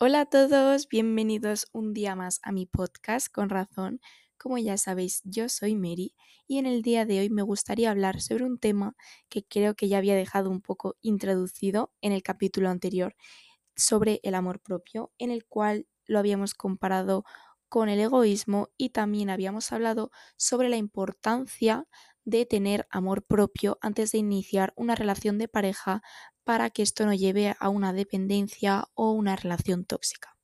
Hola a todos, bienvenidos un día más a mi podcast con razón. Como ya sabéis, yo soy Mary y en el día de hoy me gustaría hablar sobre un tema que creo que ya había dejado un poco introducido en el capítulo anterior sobre el amor propio, en el cual lo habíamos comparado con el egoísmo y también habíamos hablado sobre la importancia de tener amor propio antes de iniciar una relación de pareja para que esto no lleve a una dependencia o una relación tóxica.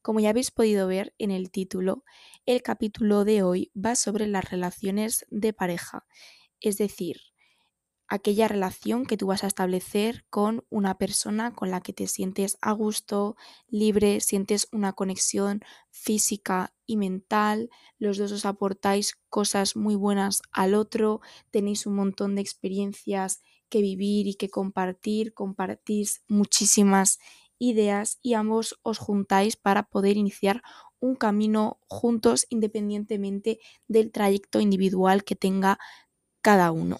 Como ya habéis podido ver en el título, el capítulo de hoy va sobre las relaciones de pareja, es decir, aquella relación que tú vas a establecer con una persona con la que te sientes a gusto, libre, sientes una conexión física y mental, los dos os aportáis cosas muy buenas al otro, tenéis un montón de experiencias que vivir y que compartir, compartís muchísimas ideas y ambos os juntáis para poder iniciar un camino juntos independientemente del trayecto individual que tenga cada uno.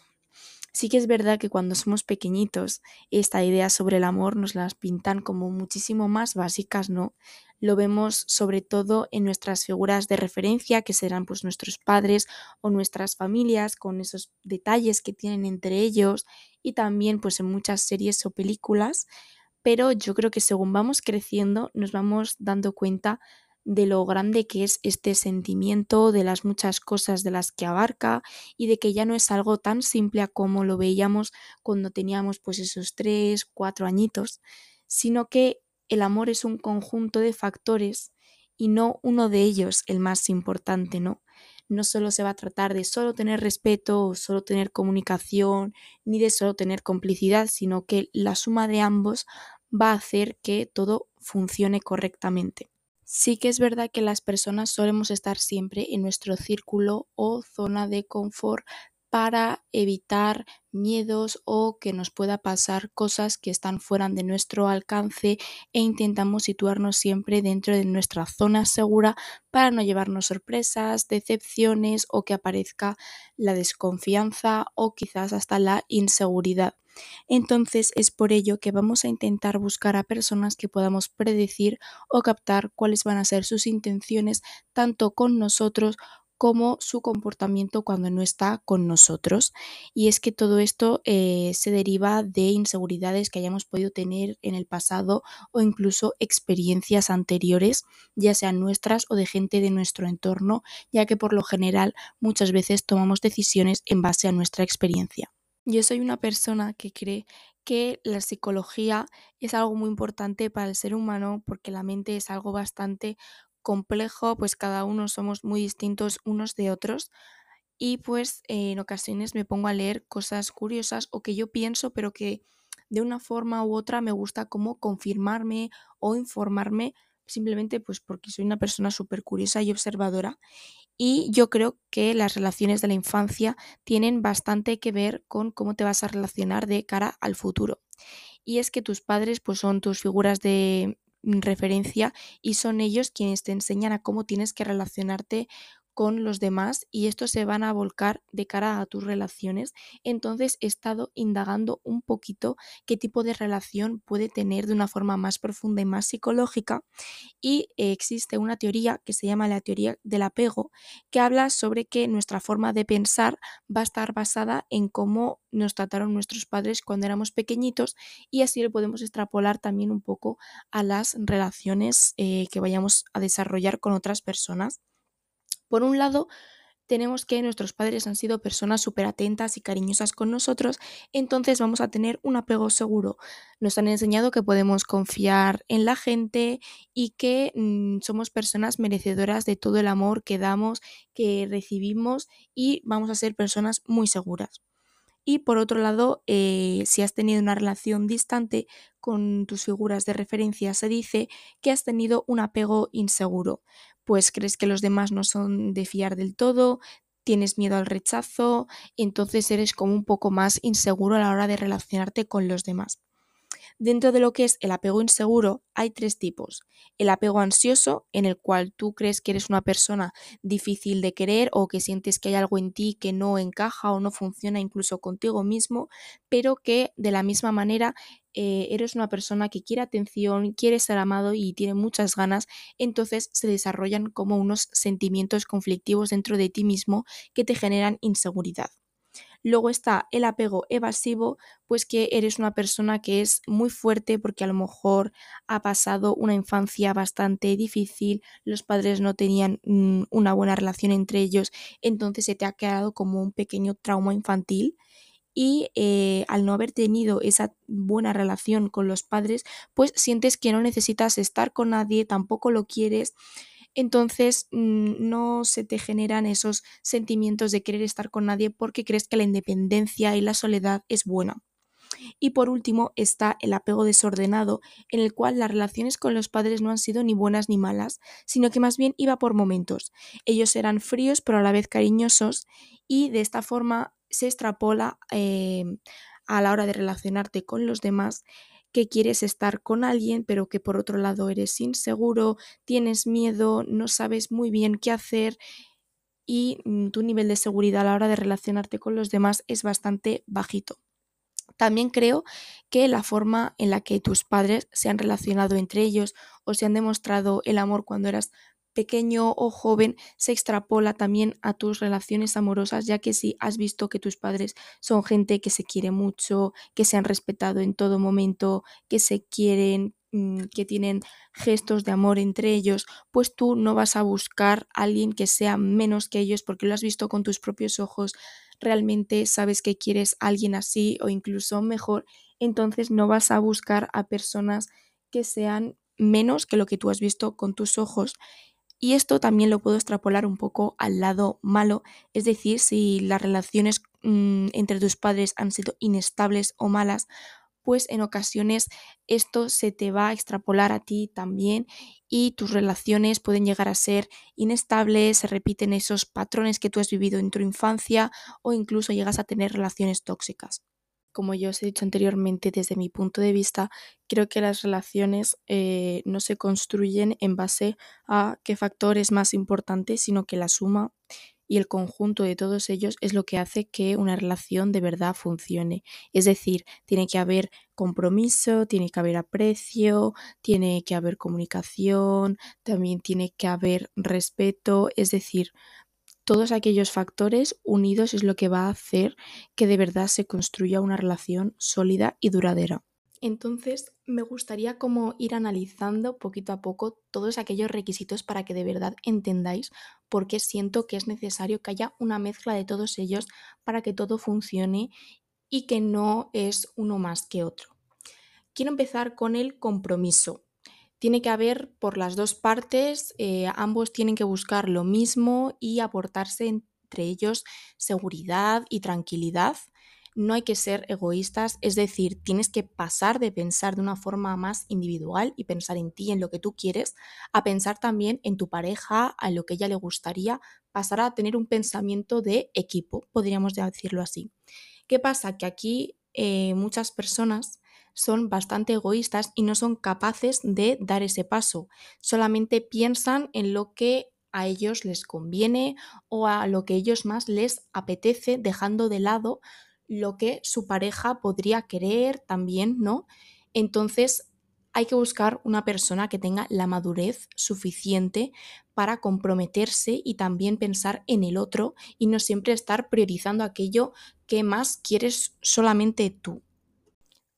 Sí que es verdad que cuando somos pequeñitos, esta idea sobre el amor nos las pintan como muchísimo más básicas, ¿no? Lo vemos sobre todo en nuestras figuras de referencia, que serán pues nuestros padres o nuestras familias, con esos detalles que tienen entre ellos, y también pues en muchas series o películas. Pero yo creo que según vamos creciendo, nos vamos dando cuenta de lo grande que es este sentimiento, de las muchas cosas de las que abarca y de que ya no es algo tan simple como lo veíamos cuando teníamos pues esos tres, cuatro añitos, sino que el amor es un conjunto de factores y no uno de ellos el más importante, ¿no? No solo se va a tratar de solo tener respeto solo tener comunicación, ni de solo tener complicidad, sino que la suma de ambos va a hacer que todo funcione correctamente. Sí que es verdad que las personas solemos estar siempre en nuestro círculo o zona de confort para evitar miedos o que nos pueda pasar cosas que están fuera de nuestro alcance e intentamos situarnos siempre dentro de nuestra zona segura para no llevarnos sorpresas, decepciones o que aparezca la desconfianza o quizás hasta la inseguridad. Entonces es por ello que vamos a intentar buscar a personas que podamos predecir o captar cuáles van a ser sus intenciones tanto con nosotros como su comportamiento cuando no está con nosotros. Y es que todo esto eh, se deriva de inseguridades que hayamos podido tener en el pasado o incluso experiencias anteriores, ya sean nuestras o de gente de nuestro entorno, ya que por lo general muchas veces tomamos decisiones en base a nuestra experiencia. Yo soy una persona que cree que la psicología es algo muy importante para el ser humano porque la mente es algo bastante complejo, pues cada uno somos muy distintos unos de otros y pues en ocasiones me pongo a leer cosas curiosas o que yo pienso pero que de una forma u otra me gusta como confirmarme o informarme simplemente pues porque soy una persona súper curiosa y observadora y yo creo que las relaciones de la infancia tienen bastante que ver con cómo te vas a relacionar de cara al futuro. Y es que tus padres pues son tus figuras de referencia y son ellos quienes te enseñan a cómo tienes que relacionarte con los demás y estos se van a volcar de cara a tus relaciones. Entonces he estado indagando un poquito qué tipo de relación puede tener de una forma más profunda y más psicológica y existe una teoría que se llama la teoría del apego que habla sobre que nuestra forma de pensar va a estar basada en cómo nos trataron nuestros padres cuando éramos pequeñitos y así lo podemos extrapolar también un poco a las relaciones eh, que vayamos a desarrollar con otras personas. Por un lado, tenemos que nuestros padres han sido personas súper atentas y cariñosas con nosotros, entonces vamos a tener un apego seguro. Nos han enseñado que podemos confiar en la gente y que mm, somos personas merecedoras de todo el amor que damos, que recibimos y vamos a ser personas muy seguras. Y por otro lado, eh, si has tenido una relación distante con tus figuras de referencia, se dice que has tenido un apego inseguro, pues crees que los demás no son de fiar del todo, tienes miedo al rechazo, entonces eres como un poco más inseguro a la hora de relacionarte con los demás. Dentro de lo que es el apego inseguro hay tres tipos. El apego ansioso, en el cual tú crees que eres una persona difícil de querer o que sientes que hay algo en ti que no encaja o no funciona incluso contigo mismo, pero que de la misma manera eh, eres una persona que quiere atención, quiere ser amado y tiene muchas ganas, entonces se desarrollan como unos sentimientos conflictivos dentro de ti mismo que te generan inseguridad. Luego está el apego evasivo, pues que eres una persona que es muy fuerte porque a lo mejor ha pasado una infancia bastante difícil, los padres no tenían mm, una buena relación entre ellos, entonces se te ha quedado como un pequeño trauma infantil y eh, al no haber tenido esa buena relación con los padres, pues sientes que no necesitas estar con nadie, tampoco lo quieres entonces mm, no se te generan esos sentimientos de querer estar con nadie porque crees que la independencia y la soledad es buena. Y por último está el apego desordenado, en el cual las relaciones con los padres no han sido ni buenas ni malas, sino que más bien iba por momentos. Ellos eran fríos pero a la vez cariñosos y de esta forma se extrapola eh, a la hora de relacionarte con los demás que quieres estar con alguien, pero que por otro lado eres inseguro, tienes miedo, no sabes muy bien qué hacer y mm, tu nivel de seguridad a la hora de relacionarte con los demás es bastante bajito. También creo que la forma en la que tus padres se han relacionado entre ellos o se han demostrado el amor cuando eras pequeño o joven se extrapola también a tus relaciones amorosas, ya que si has visto que tus padres son gente que se quiere mucho, que se han respetado en todo momento, que se quieren, mm, que tienen gestos de amor entre ellos, pues tú no vas a buscar a alguien que sea menos que ellos porque lo has visto con tus propios ojos, realmente sabes que quieres a alguien así o incluso mejor, entonces no vas a buscar a personas que sean menos que lo que tú has visto con tus ojos y esto también lo puedo extrapolar un poco al lado malo, es decir, si las relaciones mm, entre tus padres han sido inestables o malas, pues en ocasiones esto se te va a extrapolar a ti también y tus relaciones pueden llegar a ser inestables, se repiten esos patrones que tú has vivido en tu infancia o incluso llegas a tener relaciones tóxicas como yo os he dicho anteriormente, desde mi punto de vista, creo que las relaciones eh, no se construyen en base a qué factor es más importante, sino que la suma y el conjunto de todos ellos es lo que hace que una relación de verdad funcione. Es decir, tiene que haber compromiso, tiene que haber aprecio, tiene que haber comunicación, también tiene que haber respeto, es decir, todos aquellos factores unidos es lo que va a hacer que de verdad se construya una relación sólida y duradera. Entonces, me gustaría como ir analizando poquito a poco todos aquellos requisitos para que de verdad entendáis por qué siento que es necesario que haya una mezcla de todos ellos para que todo funcione y que no es uno más que otro. Quiero empezar con el compromiso tiene que haber por las dos partes, eh, ambos tienen que buscar lo mismo y aportarse entre ellos seguridad y tranquilidad. No hay que ser egoístas, es decir, tienes que pasar de pensar de una forma más individual y pensar en ti, en lo que tú quieres, a pensar también en tu pareja, en lo que ella le gustaría, pasar a tener un pensamiento de equipo, podríamos decirlo así. ¿Qué pasa? Que aquí eh, muchas personas son bastante egoístas y no son capaces de dar ese paso. Solamente piensan en lo que a ellos les conviene o a lo que ellos más les apetece, dejando de lado lo que su pareja podría querer también, ¿no? Entonces hay que buscar una persona que tenga la madurez suficiente para comprometerse y también pensar en el otro y no siempre estar priorizando aquello que más quieres solamente tú.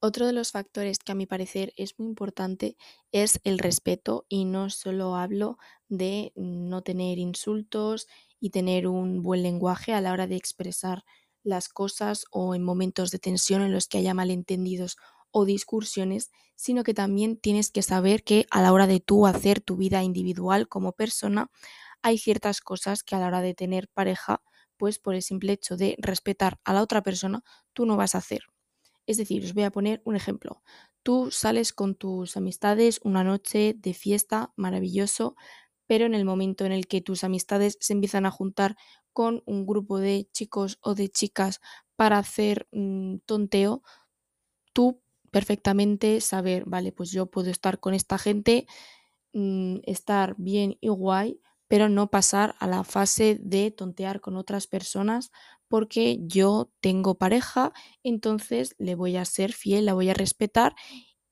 Otro de los factores que a mi parecer es muy importante es el respeto y no solo hablo de no tener insultos y tener un buen lenguaje a la hora de expresar las cosas o en momentos de tensión en los que haya malentendidos o discusiones, sino que también tienes que saber que a la hora de tú hacer tu vida individual como persona, hay ciertas cosas que a la hora de tener pareja, pues por el simple hecho de respetar a la otra persona, tú no vas a hacer. Es decir, os voy a poner un ejemplo. Tú sales con tus amistades una noche de fiesta, maravilloso, pero en el momento en el que tus amistades se empiezan a juntar con un grupo de chicos o de chicas para hacer un tonteo, tú perfectamente saber, vale, pues yo puedo estar con esta gente, mm, estar bien y guay, pero no pasar a la fase de tontear con otras personas porque yo tengo pareja, entonces le voy a ser fiel, la voy a respetar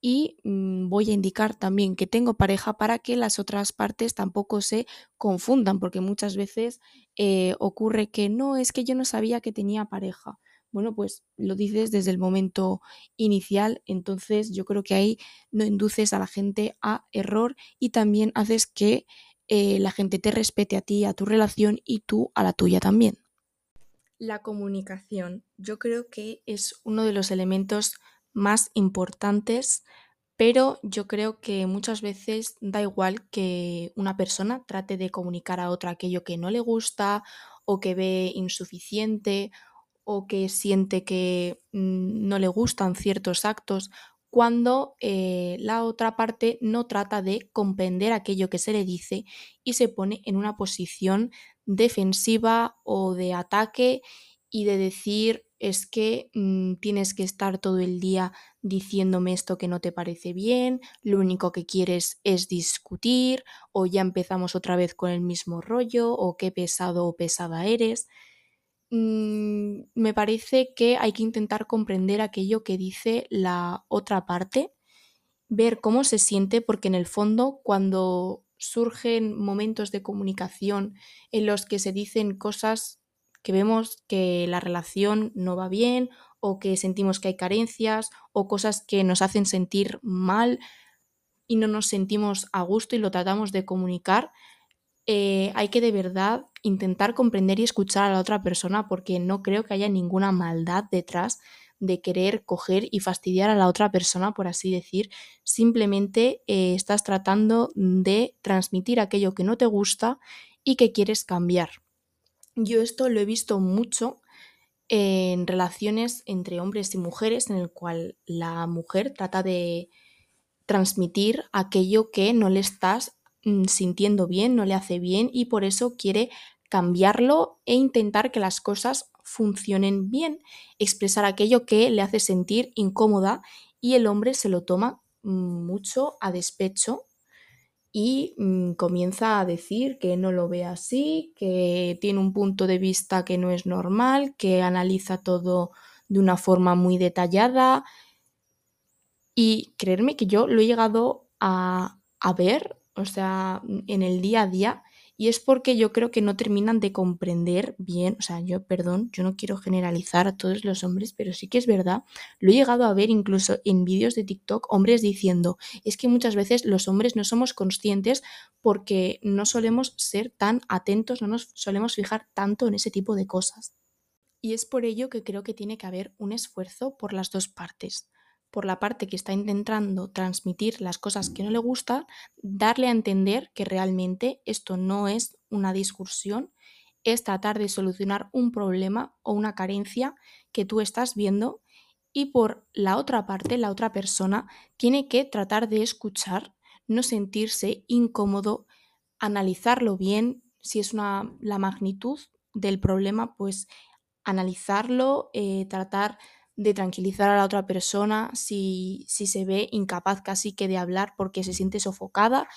y mm, voy a indicar también que tengo pareja para que las otras partes tampoco se confundan, porque muchas veces eh, ocurre que no, es que yo no sabía que tenía pareja. Bueno, pues lo dices desde el momento inicial, entonces yo creo que ahí no induces a la gente a error y también haces que eh, la gente te respete a ti, a tu relación y tú a la tuya también. La comunicación, yo creo que es uno de los elementos más importantes, pero yo creo que muchas veces da igual que una persona trate de comunicar a otra aquello que no le gusta o que ve insuficiente o que siente que mm, no le gustan ciertos actos, cuando eh, la otra parte no trata de comprender aquello que se le dice y se pone en una posición defensiva o de ataque y de decir es que mm, tienes que estar todo el día diciéndome esto que no te parece bien, lo único que quieres es discutir, o ya empezamos otra vez con el mismo rollo, o qué pesado o pesada eres. Mm, me parece que hay que intentar comprender aquello que dice la otra parte, ver cómo se siente, porque en el fondo cuando surgen momentos de comunicación en los que se dicen cosas que vemos que la relación no va bien o que sentimos que hay carencias o cosas que nos hacen sentir mal y no nos sentimos a gusto y lo tratamos de comunicar, eh, hay que de verdad intentar comprender y escuchar a la otra persona porque no creo que haya ninguna maldad detrás de querer coger y fastidiar a la otra persona, por así decir. Simplemente eh, estás tratando de transmitir aquello que no te gusta y que quieres cambiar. Yo esto lo he visto mucho en relaciones entre hombres y mujeres, en el cual la mujer trata de transmitir aquello que no le estás mm, sintiendo bien, no le hace bien y por eso quiere cambiarlo e intentar que las cosas funcionen bien, expresar aquello que le hace sentir incómoda y el hombre se lo toma mucho a despecho y mm, comienza a decir que no lo ve así, que tiene un punto de vista que no es normal, que analiza todo de una forma muy detallada. Y creerme que yo lo he llegado a, a ver, o sea, en el día a día, y es porque yo creo que no terminan de comprender bien, o sea, yo, perdón, yo no quiero generalizar a todos los hombres, pero sí que es verdad, lo he llegado a ver incluso en vídeos de TikTok, hombres diciendo, es que muchas veces los hombres no somos conscientes porque no solemos ser tan atentos, no nos solemos fijar tanto en ese tipo de cosas. Y es por ello que creo que tiene que haber un esfuerzo por las dos partes por la parte que está intentando transmitir las cosas que no le gustan, darle a entender que realmente esto no es una discusión, es tratar de solucionar un problema o una carencia que tú estás viendo y por la otra parte, la otra persona tiene que tratar de escuchar, no sentirse incómodo, analizarlo bien, si es una, la magnitud del problema, pues analizarlo, eh, tratar de tranquilizar a la otra persona si, si se ve incapaz casi que de hablar porque se siente sofocada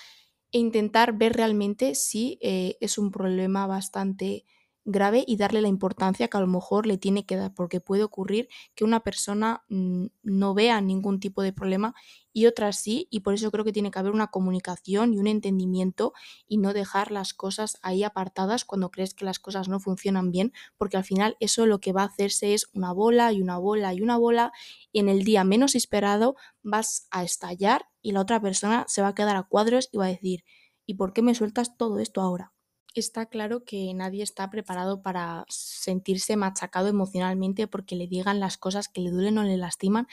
e intentar ver realmente si eh, es un problema bastante grave y darle la importancia que a lo mejor le tiene que dar, porque puede ocurrir que una persona mm, no vea ningún tipo de problema y otra sí, y por eso creo que tiene que haber una comunicación y un entendimiento y no dejar las cosas ahí apartadas cuando crees que las cosas no funcionan bien, porque al final eso lo que va a hacerse es una bola y una bola y una bola y en el día menos esperado vas a estallar y la otra persona se va a quedar a cuadros y va a decir, ¿y por qué me sueltas todo esto ahora? Está claro que nadie está preparado para sentirse machacado emocionalmente porque le digan las cosas que le duelen o le lastiman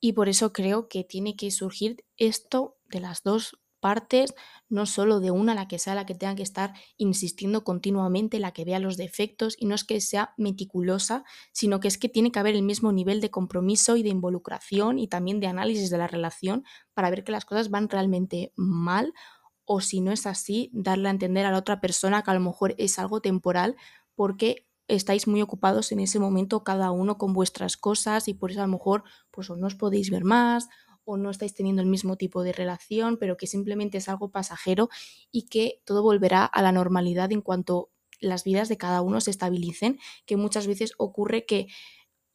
y por eso creo que tiene que surgir esto de las dos partes, no solo de una la que sea la que tenga que estar insistiendo continuamente, la que vea los defectos y no es que sea meticulosa, sino que es que tiene que haber el mismo nivel de compromiso y de involucración y también de análisis de la relación para ver que las cosas van realmente mal o si no es así, darle a entender a la otra persona que a lo mejor es algo temporal porque estáis muy ocupados en ese momento cada uno con vuestras cosas y por eso a lo mejor pues o no os podéis ver más o no estáis teniendo el mismo tipo de relación, pero que simplemente es algo pasajero y que todo volverá a la normalidad en cuanto las vidas de cada uno se estabilicen, que muchas veces ocurre que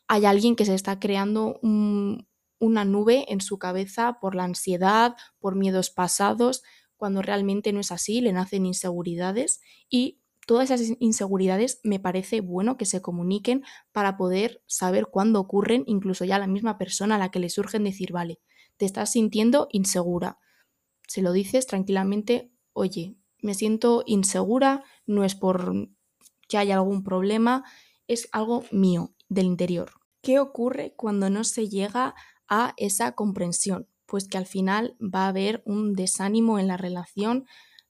hay alguien que se está creando una nube en su cabeza por la ansiedad, por miedos pasados, cuando realmente no es así, le nacen inseguridades y todas esas inseguridades me parece bueno que se comuniquen para poder saber cuándo ocurren, incluso ya la misma persona a la que le surgen decir, vale, te estás sintiendo insegura. Se lo dices tranquilamente, oye, me siento insegura, no es por que haya algún problema, es algo mío, del interior. ¿Qué ocurre cuando no se llega a esa comprensión? Pues que al final va a haber un desánimo en la relación,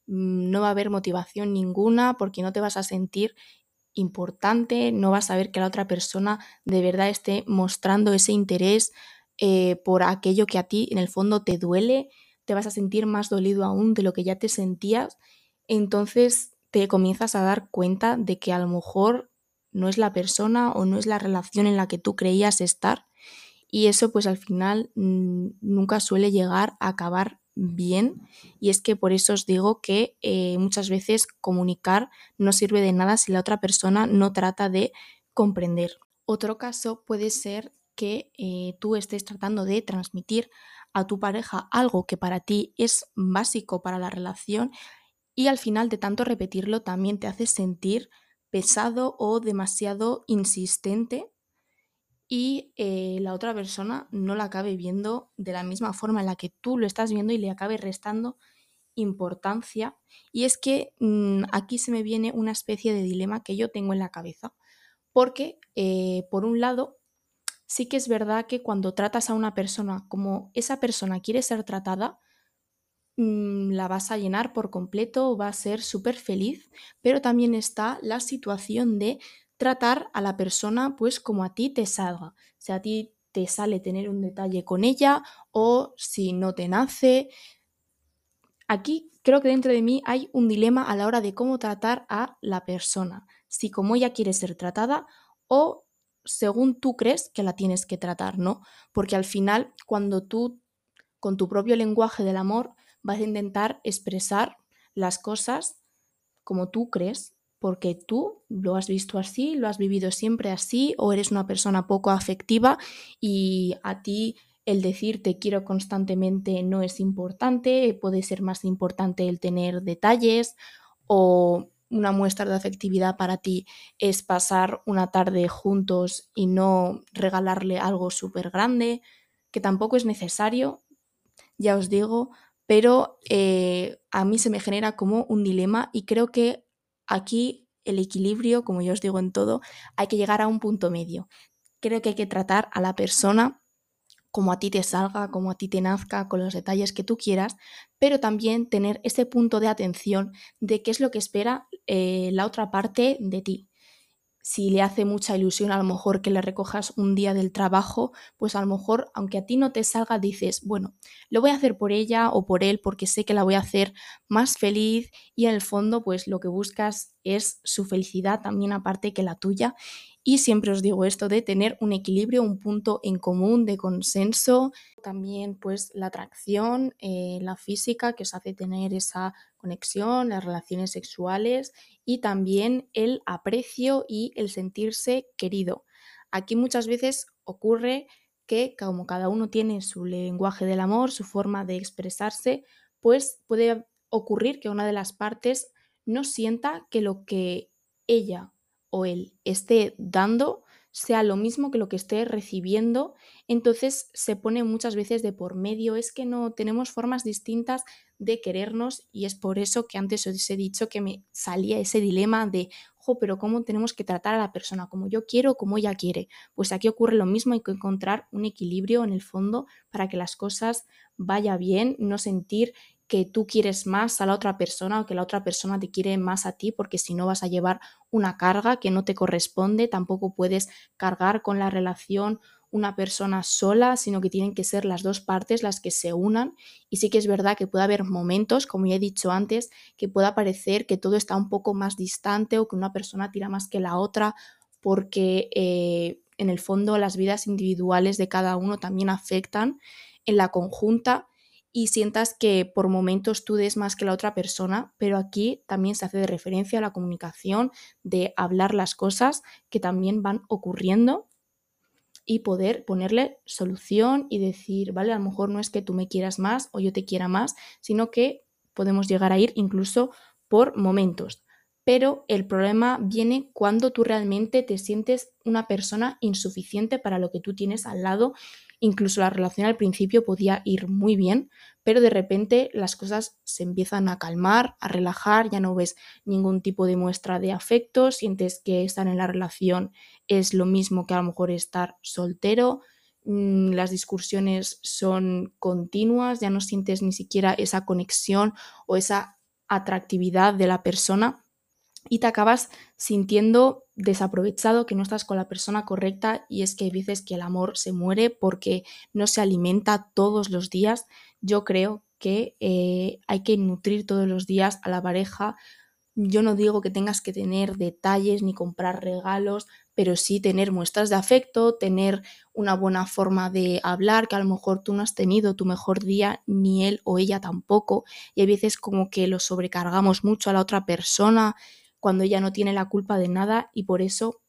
mm, no va a haber motivación ninguna porque no te vas a sentir importante, no vas a ver que la otra persona de verdad esté mostrando ese interés eh, por aquello que a ti en el fondo te duele, te vas a sentir más dolido aún de lo que ya te sentías, entonces te comienzas a dar cuenta de que a lo mejor no es la persona o no es la relación en la que tú creías estar y eso pues al final mm, nunca suele llegar a acabar bien y es que por eso os digo que eh, muchas veces comunicar no sirve de nada si la otra persona no trata de comprender. Otro caso puede ser que eh, tú estés tratando de transmitir a tu pareja algo que para ti es básico para la relación y al final de tanto repetirlo también te hace sentir pesado o demasiado insistente y eh, la otra persona no la acabe viendo de la misma forma en la que tú lo estás viendo y le acabe restando importancia. Y es que mm, aquí se me viene una especie de dilema que yo tengo en la cabeza. Porque, eh, por un lado, sí que es verdad que cuando tratas a una persona como esa persona quiere ser tratada, mm, la vas a llenar por completo, va a ser súper feliz, pero también está la situación de tratar a la persona pues como a ti te salga. Si a ti te sale tener un detalle con ella o si no te nace. Aquí creo que dentro de mí hay un dilema a la hora de cómo tratar a la persona. Si como ella quiere ser tratada o según tú crees que la tienes que tratar, ¿no? Porque al final, cuando tú, con tu propio lenguaje del amor, vas a intentar expresar las cosas como tú crees porque tú lo has visto así, lo has vivido siempre así, o eres una persona poco afectiva y a ti el decir te quiero constantemente no es importante, puede ser más importante el tener detalles o una muestra de afectividad para ti es pasar una tarde juntos y no regalarle algo súper grande, que tampoco es necesario, ya os digo, pero eh, a mí se me genera como un dilema y creo que aquí el equilibrio, como yo os digo en todo, hay que llegar a un punto medio. Creo que hay que tratar a la persona como a ti te salga, como a ti te nazca, con los detalles que tú quieras, pero también tener ese punto de atención de qué es lo que espera eh, la otra parte de ti si le hace mucha ilusión a lo mejor que le recojas un día del trabajo, pues a lo mejor, aunque a ti no te salga, dices, bueno, lo voy a hacer por ella o por él porque sé que la voy a hacer más feliz y en el fondo pues lo que buscas es su felicidad también aparte que la tuya. Y siempre os digo esto de tener un equilibrio, un punto en común de consenso, también pues la atracción, eh, la física que os hace tener esa las relaciones sexuales y también el aprecio y el sentirse querido. Aquí muchas veces ocurre que como cada uno tiene su lenguaje del amor, su forma de expresarse, pues puede ocurrir que una de las partes no sienta que lo que ella o él esté dando sea lo mismo que lo que esté recibiendo, entonces se pone muchas veces de por medio. Es que no tenemos formas distintas de querernos y es por eso que antes os he dicho que me salía ese dilema de, jo, pero ¿cómo tenemos que tratar a la persona? Como yo quiero, como ella quiere. Pues aquí ocurre lo mismo, hay que encontrar un equilibrio en el fondo para que las cosas vaya bien, no sentir que tú quieres más a la otra persona o que la otra persona te quiere más a ti, porque si no vas a llevar una carga que no te corresponde, tampoco puedes cargar con la relación una persona sola, sino que tienen que ser las dos partes las que se unan. Y sí que es verdad que puede haber momentos, como ya he dicho antes, que pueda parecer que todo está un poco más distante o que una persona tira más que la otra, porque eh, en el fondo las vidas individuales de cada uno también afectan en la conjunta y sientas que por momentos tú des más que la otra persona, pero aquí también se hace de referencia a la comunicación, de hablar las cosas que también van ocurriendo y poder ponerle solución y decir, vale, a lo mejor no es que tú me quieras más o yo te quiera más, sino que podemos llegar a ir incluso por momentos. Pero el problema viene cuando tú realmente te sientes una persona insuficiente para lo que tú tienes al lado Incluso la relación al principio podía ir muy bien, pero de repente las cosas se empiezan a calmar, a relajar, ya no ves ningún tipo de muestra de afecto, sientes que estar en la relación es lo mismo que a lo mejor estar soltero, mm, las discusiones son continuas, ya no sientes ni siquiera esa conexión o esa atractividad de la persona y te acabas sintiendo desaprovechado, que no estás con la persona correcta y es que veces que el amor se muere porque no se alimenta todos los días. Yo creo que eh, hay que nutrir todos los días a la pareja. Yo no digo que tengas que tener detalles ni comprar regalos, pero sí tener muestras de afecto, tener una buena forma de hablar, que a lo mejor tú no has tenido tu mejor día, ni él o ella tampoco, y hay veces como que lo sobrecargamos mucho a la otra persona cuando ella no tiene la culpa de nada y por eso,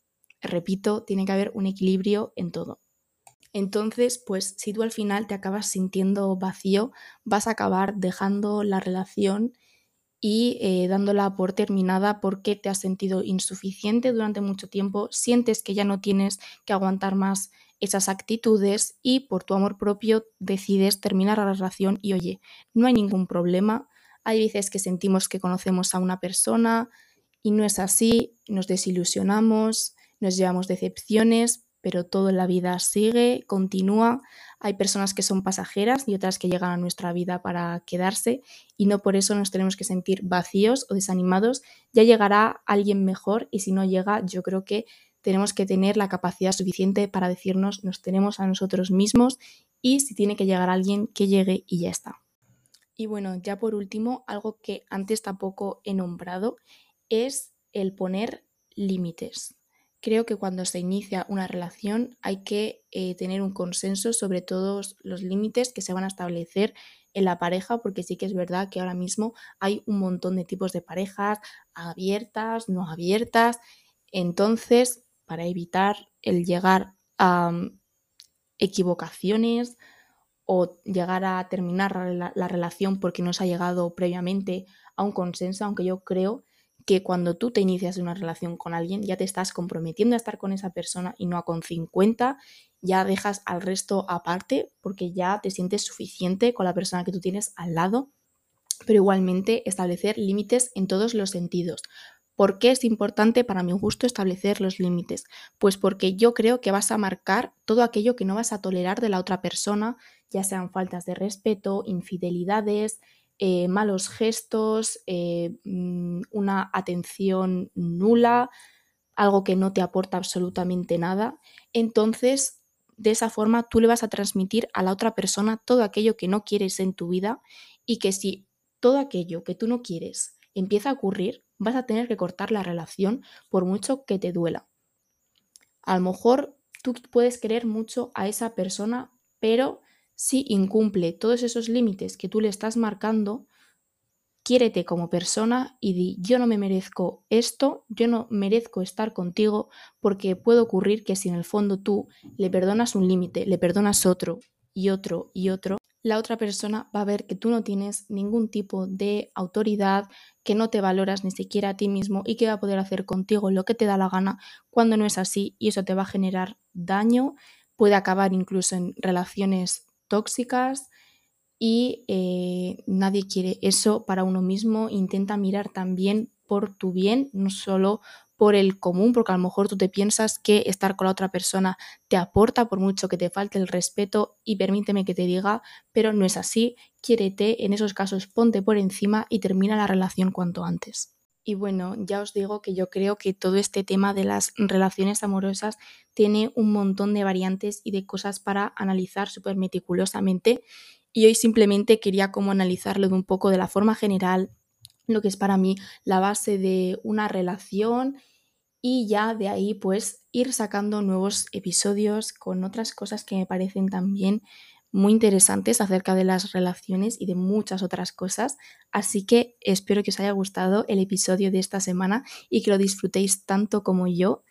repito, tiene que haber un equilibrio en todo. Entonces, pues si tú al final te acabas sintiendo vacío, vas a acabar dejando la relación y eh, dándola por terminada porque te has sentido insuficiente durante mucho tiempo, sientes que ya no tienes que aguantar más esas actitudes y por tu amor propio decides terminar la relación y oye, no hay ningún problema. Hay veces que sentimos que conocemos a una persona, y no es así, nos desilusionamos, nos llevamos decepciones, pero todo en la vida sigue, continúa. Hay personas que son pasajeras y otras que llegan a nuestra vida para quedarse y no por eso nos tenemos que sentir vacíos o desanimados. Ya llegará alguien mejor y si no llega, yo creo que tenemos que tener la capacidad suficiente para decirnos nos tenemos a nosotros mismos y si tiene que llegar alguien, que llegue y ya está. Y bueno, ya por último, algo que antes tampoco he nombrado es el poner límites. Creo que cuando se inicia una relación hay que eh, tener un consenso sobre todos los límites que se van a establecer en la pareja, porque sí que es verdad que ahora mismo hay un montón de tipos de parejas, abiertas, no abiertas. Entonces, para evitar el llegar a mm, equivocaciones o llegar a terminar la, la relación porque no se ha llegado previamente a un consenso, aunque yo creo que cuando tú te inicias una relación con alguien ya te estás comprometiendo a estar con esa persona y no a con 50, ya dejas al resto aparte porque ya te sientes suficiente con la persona que tú tienes al lado, pero igualmente establecer límites en todos los sentidos. ¿Por qué es importante para mi gusto establecer los límites? Pues porque yo creo que vas a marcar todo aquello que no vas a tolerar de la otra persona, ya sean faltas de respeto, infidelidades, eh, malos gestos, eh, mm, una atención nula, algo que no te aporta absolutamente nada. Entonces, de esa forma tú le vas a transmitir a la otra persona todo aquello que no quieres en tu vida y que si todo aquello que tú no quieres empieza a ocurrir, vas a tener que cortar la relación por mucho que te duela. A lo mejor tú puedes querer mucho a esa persona, pero si incumple todos esos límites que tú le estás marcando, quiérete como persona y di, yo no me merezco esto, yo no merezco estar contigo, porque puede ocurrir que si en el fondo tú le perdonas un límite, le perdonas otro y otro y otro, la otra persona va a ver que tú no tienes ningún tipo de autoridad, que no te valoras ni siquiera a ti mismo y que va a poder hacer contigo lo que te da la gana cuando no es así y eso te va a generar daño, puede acabar incluso en relaciones tóxicas y eh, nadie quiere eso para uno mismo. Intenta mirar también por tu bien, no solo por el común, porque a lo mejor tú te piensas que estar con la otra persona te aporta por mucho que te falte el respeto y permíteme que te diga, pero no es así, quiérete, en esos casos ponte por encima y termina la relación cuanto antes. Y bueno, ya os digo que yo creo que todo este tema de las relaciones amorosas tiene un montón de variantes y de cosas para analizar súper meticulosamente. Y hoy simplemente quería como analizarlo de un poco de la forma general, lo que es para mí la base de una relación y ya de ahí pues ir sacando nuevos episodios con otras cosas que me parecen también muy interesantes acerca de las relaciones y de muchas otras cosas. Así que espero que os haya gustado el episodio de esta semana y que lo disfrutéis tanto como yo.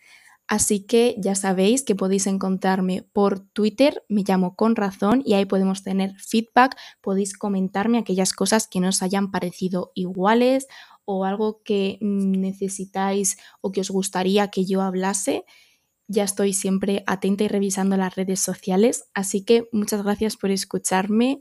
Así que ya sabéis que podéis encontrarme por Twitter, me llamo con razón y ahí podemos tener feedback, podéis comentarme aquellas cosas que no os hayan parecido iguales o algo que mm, necesitáis o que os gustaría que yo hablase. Ya estoy siempre atenta y revisando las redes sociales, así que muchas gracias por escucharme.